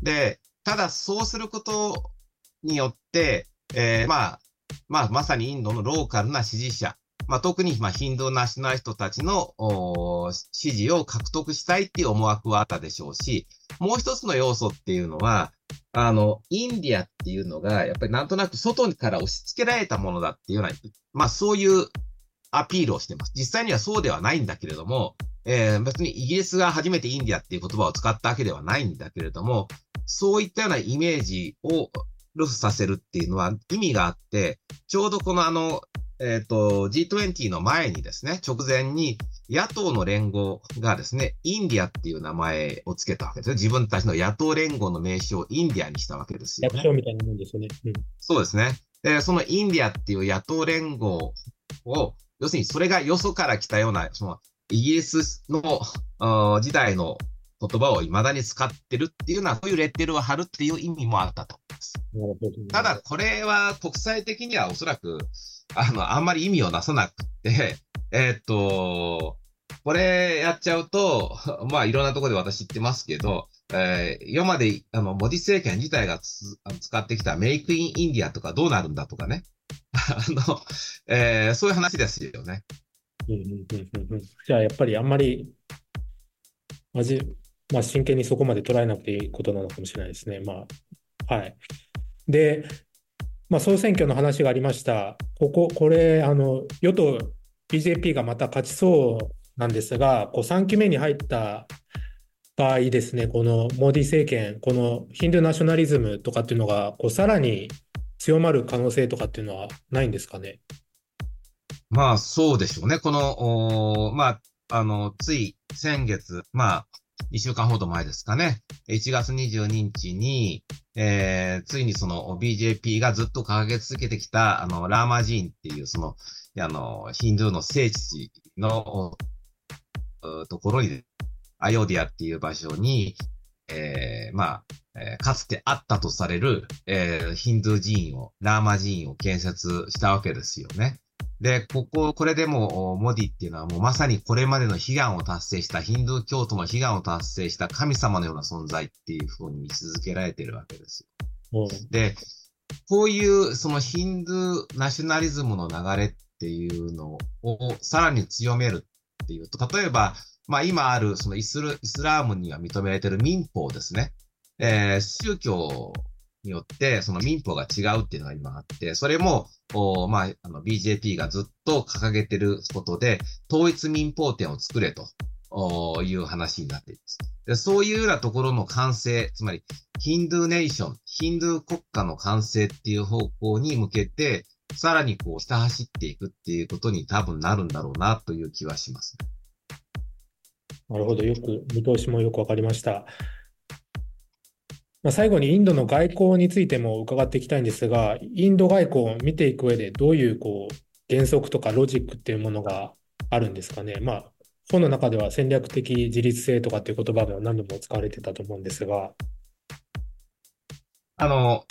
で、ただそうすることによって、えー、まあ、まあ、まさにインドのローカルな支持者、まあ、特に、まあ、ヒンドーナショナリストたちの支持を獲得したいっていう思惑はあったでしょうし、もう一つの要素っていうのは、あの、インディアっていうのが、やっぱりなんとなく外から押し付けられたものだっていうような、まあそういうアピールをしてます。実際にはそうではないんだけれども、えー、別にイギリスが初めてインディアっていう言葉を使ったわけではないんだけれども、そういったようなイメージをロスさせるっていうのは意味があって、ちょうどこのあの、えっ、ー、と、G20 の前にですね、直前に野党の連合がですね、インディアっていう名前を付けたわけですね。自分たちの野党連合の名称をインディアにしたわけですよ、ね。役所みたいなもんですよね。うん、そうですね。で、そのインディアっていう野党連合を、要するにそれがよそから来たような、そのイギリスの時代の言葉を未だに使ってるっていうのは、そういうレッテルを貼るっていう意味もあったと思います。ただ、これは国際的にはおそらく、あの、あんまり意味をなさなくて、[LAUGHS] えー、っと、これやっちゃうと、[LAUGHS] まあいろんなところで私言ってますけど、えー、今まで、あの、モディ政権自体が使ってきたメイクインインディアとかどうなるんだとかね。[LAUGHS] あの、えー、そういう話ですよね。じゃあやっぱりあんまり、まじ、まあ真剣にそこまで捉えなくていいことなのかもしれないですね。まあ、はい。で、まあ、総選挙の話がありました。ここ、これ、あの、与党 BJP がまた勝ちそうなんですが、こう3期目に入った場合ですね、このモディ政権、このヒンドゥーナショナリズムとかっていうのが、こうさらに強まる可能性とかっていうのはないんですかね？まあ、そうでしょうね。この、まあ、あの、つい先月、まあ、一週間ほど前ですかね。1月22日に、えー、ついにその BJP がずっと掲げ続けてきた、あの、ラーマジーンっていう、その、あの、ヒンドゥーの聖地のところに、アヨディアっていう場所に、えー、まあ、えー、かつてあったとされる、えー、ヒンドゥー寺院を、ラーマ寺院を建設したわけですよね。で、ここ、これでも、モディっていうのはもうまさにこれまでの悲願を達成した、ヒンドゥー教徒の悲願を達成した神様のような存在っていうふうに位置づけられているわけですよ。で、こういうそのヒンドゥーナショナリズムの流れっていうのをさらに強めるっていうと、例えば、まあ今あるそのイスイスラームには認められている民法ですね。えー、宗教によって、その民法が違うっていうのが今あって、それも、おまあ、あの、BJP がずっと掲げてることで、統一民法典を作れと。いう話になっています。でそういうようなところの完成、つまり、ヒンドゥーネーション、ヒンドゥー国家の完成っていう方向に向けて、さらにこう、ひた走っていくっていうことに多分なるんだろうなという気はします。なるほど。よく、見通しもよくわかりました。まあ、最後にインドの外交についても伺っていきたいんですが、インド外交を見ていく上でどういうこう原則とかロジックっていうものがあるんですかね。まあ、本の中では戦略的自立性とかっていう言葉も何度も使われてたと思うんですが。あの、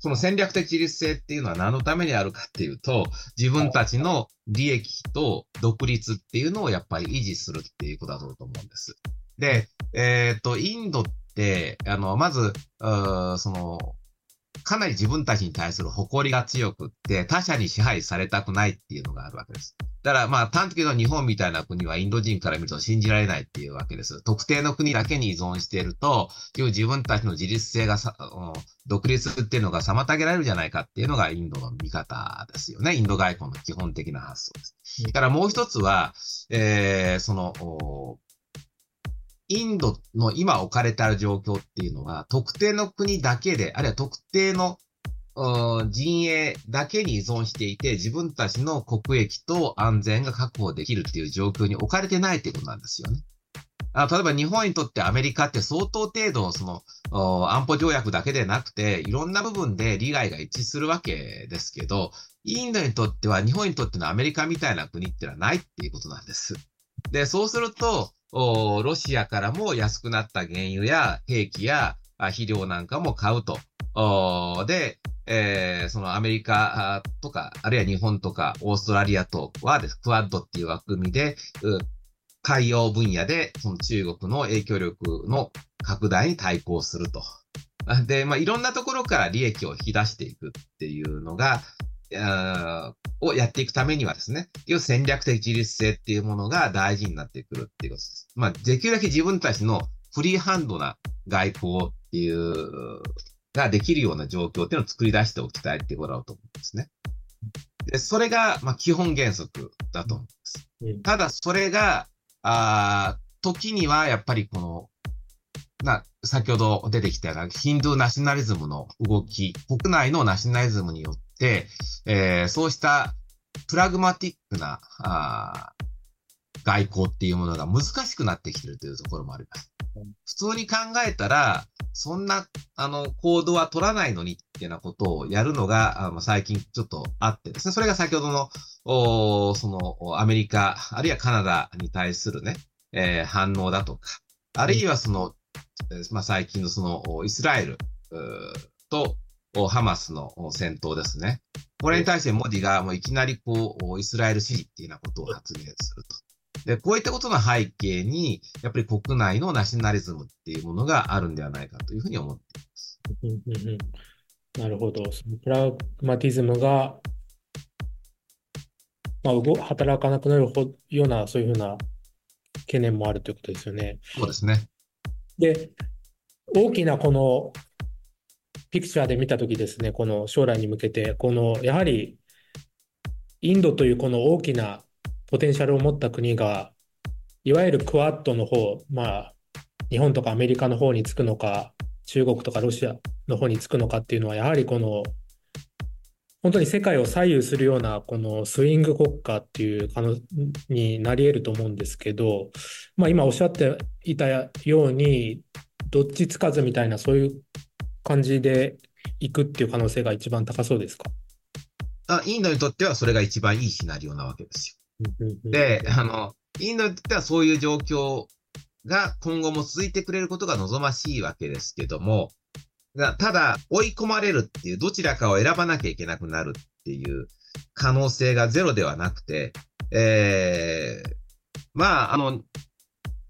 その戦略的自立性っていうのは何のためにあるかっていうと、自分たちの利益と独立っていうのをやっぱり維持するっていうことだと思うんです。で、えっ、ー、と、インドっ、あの、まず、その、かなり自分たちに対する誇りが強くって、他者に支配されたくないっていうのがあるわけです。だからまあ端的に日本みたいな国はインド人から見ると信じられないっていうわけです。特定の国だけに依存していると、自分たちの自立性がさ、独立っていうのが妨げられるじゃないかっていうのがインドの見方ですよね。インド外交の基本的な発想です。だからもう一つは、えー、その、インドの今置かれてある状況っていうのは、特定の国だけで、あるいは特定の陣営だけに依存していて、自分たちの国益と安全が確保できるっていう状況に置かれてないってことなんですよね。あ例えば日本にとってアメリカって相当程度その安保条約だけでなくて、いろんな部分で利害が一致するわけですけど、インドにとっては日本にとってのアメリカみたいな国ってのはないっていうことなんです。で、そうすると、ロシアからも安くなった原油や兵器や肥料なんかも買うと。で、えー、そのアメリカとか、あるいは日本とかオーストラリアとはです、クワッドっていう枠組みで、海洋分野でその中国の影響力の拡大に対抗すると。で、まあ、いろんなところから利益を引き出していくっていうのが、をやっていくためにはですね、いう戦略的自立性っていうものが大事になってくるっていうことです。まあ、できるだけ自分たちのフリーハンドな外交っていうができるような状況っていうのを作り出しておきたいっていうことだと思うんですね。で、それが、まあ、基本原則だと思います。ただ、それが、あ時には、やっぱりこの、な、先ほど出てきたようなヒンドゥーナショナリズムの動き、国内のナショナリズムによって、えー、そうしたプラグマティックなあ外交っていうものが難しくなってきてるというところもあります。普通に考えたら、そんな、あの、行動は取らないのにっていうようなことをやるのが、あの最近ちょっとあってですね、それが先ほどの、おその、アメリカ、あるいはカナダに対するね、えー、反応だとか、あるいはその、まあ、最近のその、イスラエルとハマスの戦闘ですね。これに対してモディがもういきなりこう、イスラエル支持っていうようなことを発言すると。で、こういったことの背景に、やっぱり国内のナショナリズムっていうものがあるんではないかというふうに思っています。なるほど。そのプラグマティズムが、まあ、働かなくなるような、そういうふうな懸念もあるということですよね。そうですね。で、大きなこのピクチャーで見たときですね、この将来に向けて、このやはりインドというこの大きなポテンシャルを持った国が、いわゆるクワッドの方、まあ、日本とかアメリカの方につくのか、中国とかロシアの方につくのかっていうのは、やはりこの、本当に世界を左右するような、このスイング国家っていう可能になり得ると思うんですけど、まあ、今おっしゃっていたように、どっちつかずみたいな、そういう感じでいくっていう可能性が一番高そうですか？あインドにとってはそれが一番いいシナリオなわけですよ。で、あの、インドにとってはそういう状況が今後も続いてくれることが望ましいわけですけども、ただ、追い込まれるっていう、どちらかを選ばなきゃいけなくなるっていう可能性がゼロではなくて、えー、まあ、あの、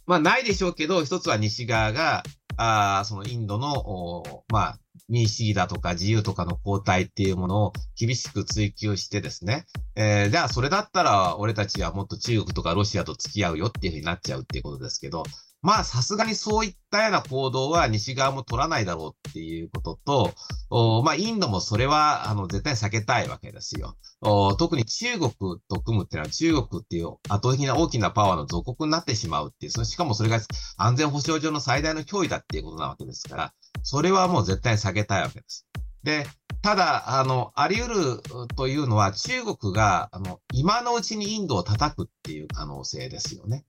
まあ、ないでしょうけど、一つは西側が、あそのインドの、まあ、民主主義だとか自由とかの交代っていうものを厳しく追求してですね、えー、じゃあそれだったら俺たちはもっと中国とかロシアと付き合うよっていうふうになっちゃうっていうことですけど、まあ、さすがにそういったような行動は西側も取らないだろうっていうことと、おまあ、インドもそれは、あの、絶対避けたいわけですよ。お特に中国と組むっていうのは中国っていう圧倒的な大きなパワーの属国になってしまうっていう、しかもそれが安全保障上の最大の脅威だっていうことなわけですから、それはもう絶対避けたいわけです。で、ただ、あの、あり得るというのは中国が、あの、今のうちにインドを叩くっていう可能性ですよね。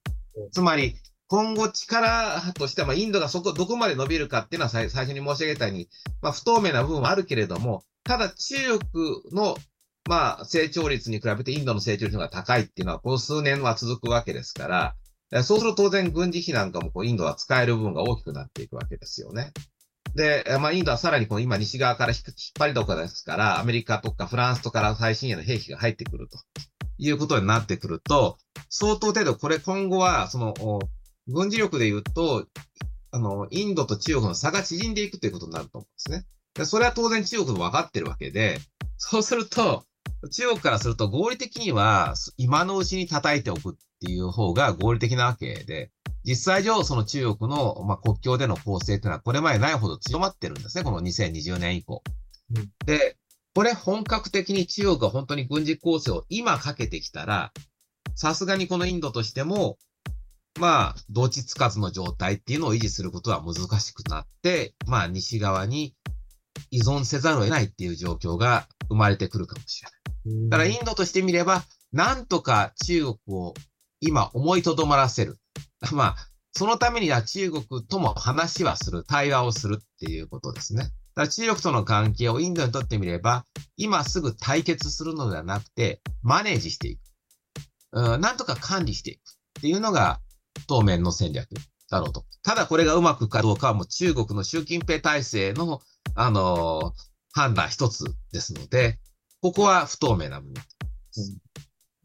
つまり、今後力としては、インドがそこ、どこまで伸びるかっていうのは最初に申し上げたように、まあ、不透明な部分はあるけれども、ただ中国の、まあ、成長率に比べてインドの成長率が高いっていうのは、この数年は続くわけですから、そうすると当然軍事費なんかもこうインドは使える部分が大きくなっていくわけですよね。で、まあ、インドはさらにこの今西側から引っ張りどころですから、アメリカとかフランスとか最新鋭の兵器が入ってくるということになってくると、相当程度これ今後は、その、軍事力で言うと、あの、インドと中国の差が縮んでいくということになると思うんですね。でそれは当然中国も分かってるわけで、そうすると、中国からすると合理的には今のうちに叩いておくっていう方が合理的なわけで、実際上その中国の、まあ、国境での構成というのはこれまでないほど強まってるんですね、この2020年以降。うん、で、これ本格的に中国が本当に軍事構成を今かけてきたら、さすがにこのインドとしても、まあ、同地つかずの状態っていうのを維持することは難しくなって、まあ、西側に依存せざるを得ないっていう状況が生まれてくるかもしれない。だからインドとしてみれば、なんとか中国を今思いとどまらせる。まあ、そのためには中国とも話はする、対話をするっていうことですね。だから中国との関係をインドにとってみれば、今すぐ対決するのではなくて、マネージしていく。うん、なんとか管理していくっていうのが、当面の戦略だろうと。ただこれがうまくかどうかはもう中国の習近平体制の、あの判断一つですので、ここは不透明な部分です。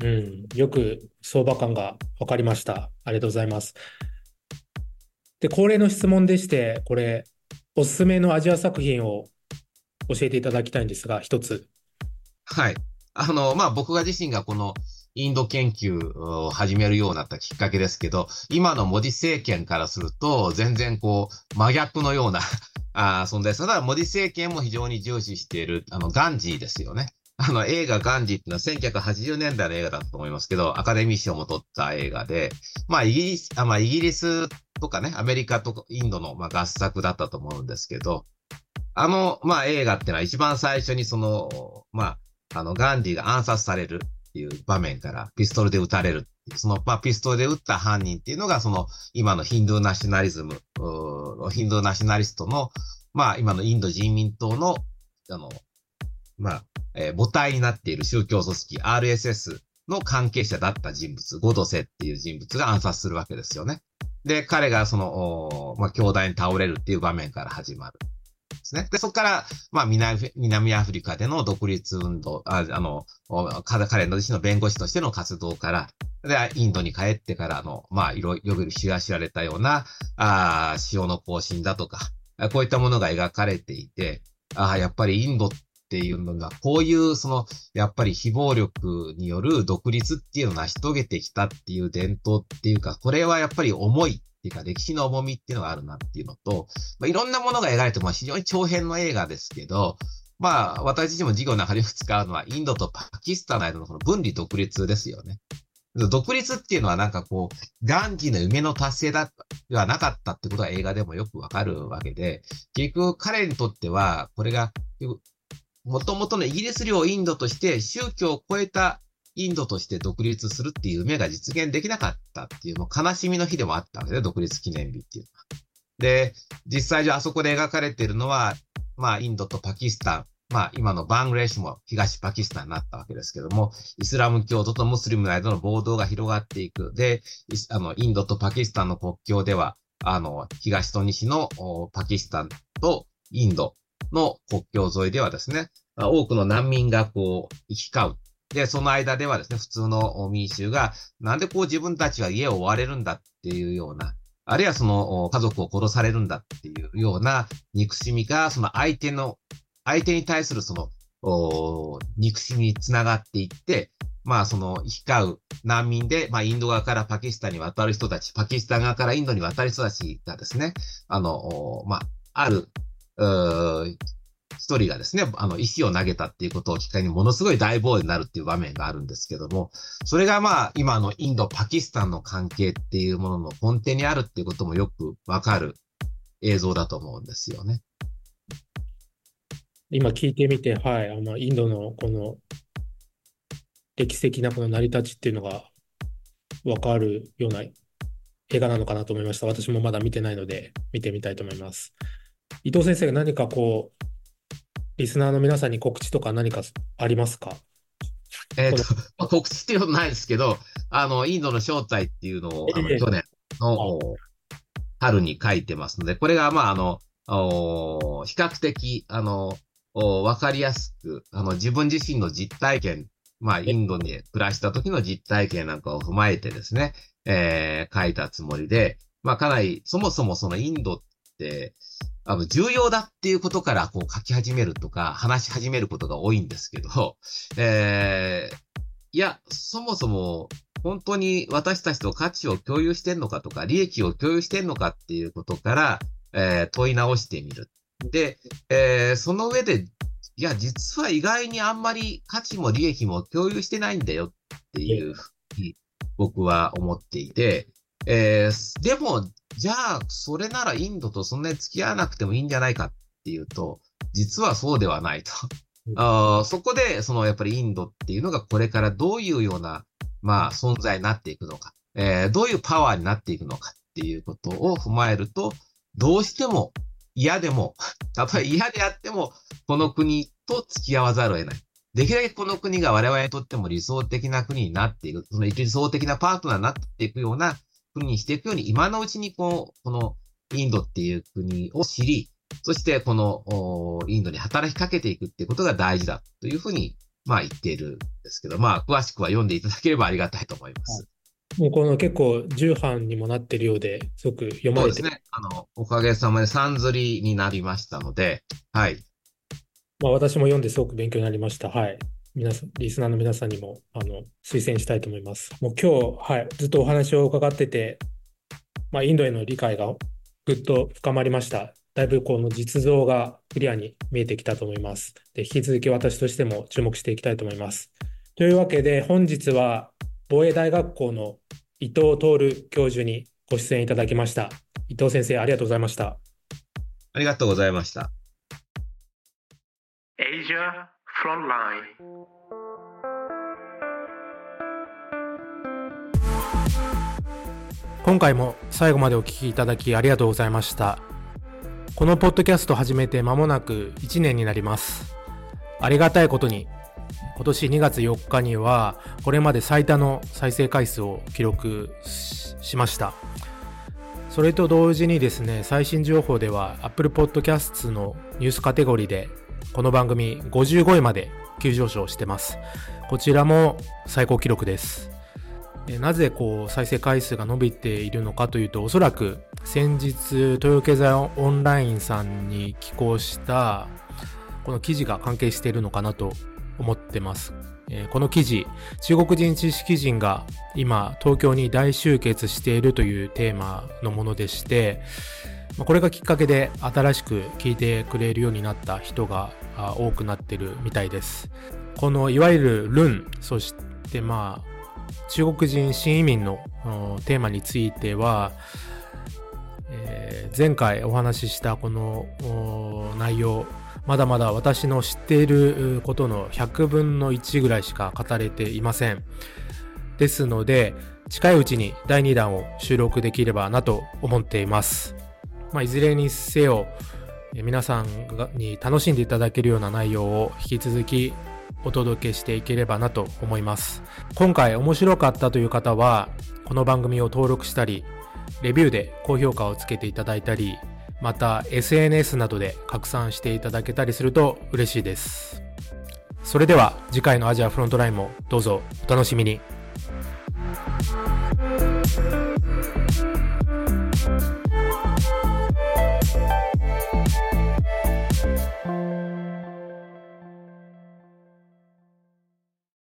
うん、よく相場感が分かりました。ありがとうございます。で、恒例の質問でして、これ、おすすめのアジア作品を教えていただきたいんですが、一つ。はい。あの、まあ、僕が自身がこのインド研究を始めるようになったきっかけですけど、今のモディ政権からすると、全然こう、真逆のような [LAUGHS] あ存在です。ただ、モディ政権も非常に重視している、あの、ガンジーですよね。あの、映画ガンジーっていうのは1980年代の映画だったと思いますけど、アカデミー賞も取った映画で、まあ、イギリス、あまあ、イギリスとかね、アメリカとかインドの、まあ、合作だったと思うんですけど、あの、まあ、映画っていうのは一番最初にその、まあ、あの、ガンディが暗殺されるっていう場面からピストルで撃たれるその、まあ、ピストルで撃った犯人っていうのが、その、今のヒンドゥーナショナリズム、ヒンドゥーナショナリストの、まあ、今のインド人民党の、あの、まあ、えー、母体になっている宗教組織 RSS の関係者だった人物、ゴドセっていう人物が暗殺するわけですよね。で、彼がその、まあ、兄弟に倒れるっていう場面から始まる。ですね。で、そこから、まあ南、南アフリカでの独立運動、ああの、彼の自身の弁護士としての活動から、で、インドに帰ってからの、まあ、いろいろ知ら知られたような、ああ潮の行進だとか、こういったものが描かれていて、ああ、やっぱりインドっていうのが、こういう、その、やっぱり非暴力による独立っていうのを成し遂げてきたっていう伝統っていうか、これはやっぱり重いっていうか、歴史の重みっていうのがあるなっていうのと、まあ、いろんなものが描かれても非常に長編の映画ですけど、まあ、私自身も授業の中でよく使うのは、インドとパキスタンの間のこの分離独立ですよね。独立っていうのはなんかこう、ガンジーの夢の達成だ、ではなかったってことが映画でもよくわかるわけで、結局彼にとっては、これがもともとのイギリス領インドとして宗教を超えたインドとして独立するっていう夢が実現できなかったっていう、もう悲しみの日でもあったわけで、独立記念日っていうのは。で、実際じゃあそこで描かれているのは、まあインドとパキスタン、まあ今のバングレーシュも東パキスタンになったわけですけども、イスラム教徒とムスリムの間の暴動が広がっていく。で、あの、インドとパキスタンの国境では、あの、東と西のパキスタンとインドの国境沿いではですね、多くの難民がこう、行き交う。で、その間ではですね、普通の民衆が、なんでこう自分たちは家を追われるんだっていうような、あるいはその家族を殺されるんだっていうような憎しみが、その相手の、相手に対するその、憎しみにつながっていって、まあその行き交う難民で、まあインド側からパキスタンに渡る人たち、パキスタン側からインドに渡る人たちがですね、あの、まあ、ある、一人がですね、あの、石を投げたっていうことを機会にものすごい大暴動になるっていう場面があるんですけども、それがまあ、今のインド、パキスタンの関係っていうものの根底にあるっていうこともよくわかる映像だと思うんですよね。今聞いてみて、はい、あの、インドのこの歴史的なこの成り立ちっていうのがわかるような映画なのかなと思いました。私もまだ見てないので、見てみたいと思います。伊藤先生が何かこう、リスナーの皆さんに告知とか何かありますか？えっ、と、まあ、告知っていうことないですけど、あの、インドの正体っていうのを、あの、去年の春に書いてますので、これが、まあ、あの、比較的、あの、わかりやすく、あの、自分自身の実体験、まあ、インドに暮らした時の実体験なんかを踏まえてですね、えー、書いたつもりで、まあ、かなり、そもそもそのインドって、あの、重要だっていうことからこう書き始めるとか、話し始めることが多いんですけど、[LAUGHS] えー、いや、そもそも、本当に私たちと価値を共有してんのかとか、利益を共有してんのかっていうことから、えー、問い直してみる。で、えー、その上で、いや、実は意外にあんまり価値も利益も共有してないんだよっていうふうに僕は思っていて、えー、でも、じゃあ、それならインドとそんなに付き合わなくてもいいんじゃないかっていうと、実はそうではないと。あそこで、そのやっぱりインドっていうのがこれからどういうような、まあ、存在になっていくのか、えー、どういうパワーになっていくのかっていうことを踏まえると、どうしても嫌でも、[LAUGHS] たとえ嫌であっても、この国と付き合わざるを得ない。できるだけこの国が我々にとっても理想的な国になっていく、その理想的なパートナーになっていくような国にしていくように、今のうちにこう、このインドっていう国を知り、そしてこのインドに働きかけていくっていうことが大事だというふうに、まあ言っているんですけど、まあ詳しくは読んでいただければありがたいと思います。もうこの結構重版にもなってるようで、すごく読まれてそうですね。あの、おかげさまで三釣りになりましたので、はい。まあ私も読んですごく勉強になりました。はい。皆さん、リスナーの皆さんにも、あの、推薦したいと思います。もう今日、はい、ずっとお話を伺ってて、まあ、インドへの理解がぐっと深まりました。だいぶこの実像がクリアに見えてきたと思います。で、引き続き私としても注目していきたいと思います。というわけで、本日は防衛大学校の伊藤徹教授にご出演いただきました。伊藤先生、ありがとうございました。ありがとうございました。Asia Frontline 今回も最後までお聞きいただきありがとうございました。このポッドキャスト始めて間もなく1年になります。ありがたいことに、今年2月4日には、これまで最多の再生回数を記録しました。それと同時にですね、最新情報では Apple Podcasts のニュースカテゴリーで、この番組55位まで急上昇してます。こちらも最高記録です。なぜこう再生回数が伸びているのかというと、おそらく先日、東洋経済オンラインさんに寄稿したこの記事が関係しているのかなと思ってます。この記事、中国人知識人が今東京に大集結しているというテーマのものでして、これがきっかけで新しく聞いてくれるようになった人が多くなってるみたいです。このいわゆるルン、そしてまあ中国人新移民のテーマについては、えー、前回お話ししたこの内容、まだまだ私の知っていることの100分の1ぐらいしか語れていません。ですので、近いうちに第2弾を収録できればなと思っています。まあ、いずれにせよ、皆さんに楽しんでいただけるような内容を引き続きお届けしていければなと思います。今回面白かったという方は、この番組を登録したり、レビューで高評価をつけていただいたり、また SNS などで拡散していただけたりすると嬉しいです。それでは次回のアジアフロントラインもどうぞお楽しみに。